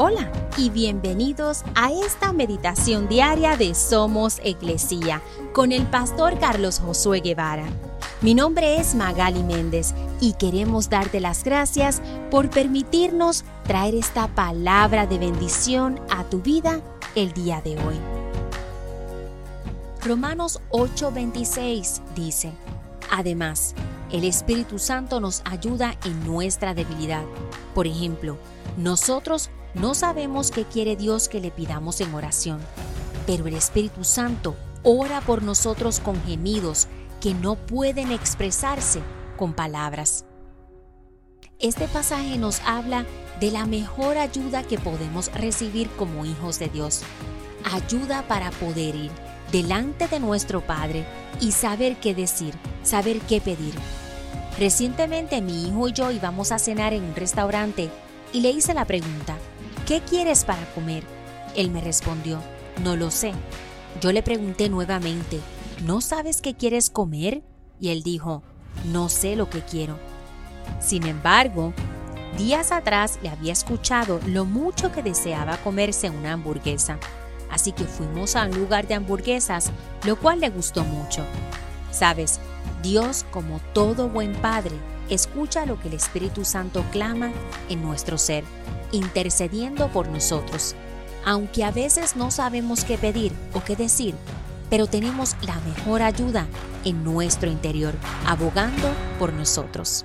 Hola y bienvenidos a esta meditación diaria de Somos Iglesia con el pastor Carlos Josué Guevara. Mi nombre es Magali Méndez y queremos darte las gracias por permitirnos traer esta palabra de bendición a tu vida el día de hoy. Romanos 8:26 dice, Además, el Espíritu Santo nos ayuda en nuestra debilidad. Por ejemplo, nosotros no sabemos qué quiere Dios que le pidamos en oración, pero el Espíritu Santo ora por nosotros con gemidos que no pueden expresarse con palabras. Este pasaje nos habla de la mejor ayuda que podemos recibir como hijos de Dios. Ayuda para poder ir delante de nuestro Padre y saber qué decir, saber qué pedir. Recientemente mi hijo y yo íbamos a cenar en un restaurante y le hice la pregunta, ¿qué quieres para comer? Él me respondió, no lo sé. Yo le pregunté nuevamente, ¿no sabes qué quieres comer? Y él dijo, no sé lo que quiero. Sin embargo, días atrás le había escuchado lo mucho que deseaba comerse una hamburguesa. Así que fuimos a un lugar de hamburguesas, lo cual le gustó mucho. Sabes, Dios, como todo buen padre, escucha lo que el Espíritu Santo clama en nuestro ser, intercediendo por nosotros. Aunque a veces no sabemos qué pedir o qué decir, pero tenemos la mejor ayuda en nuestro interior, abogando por nosotros.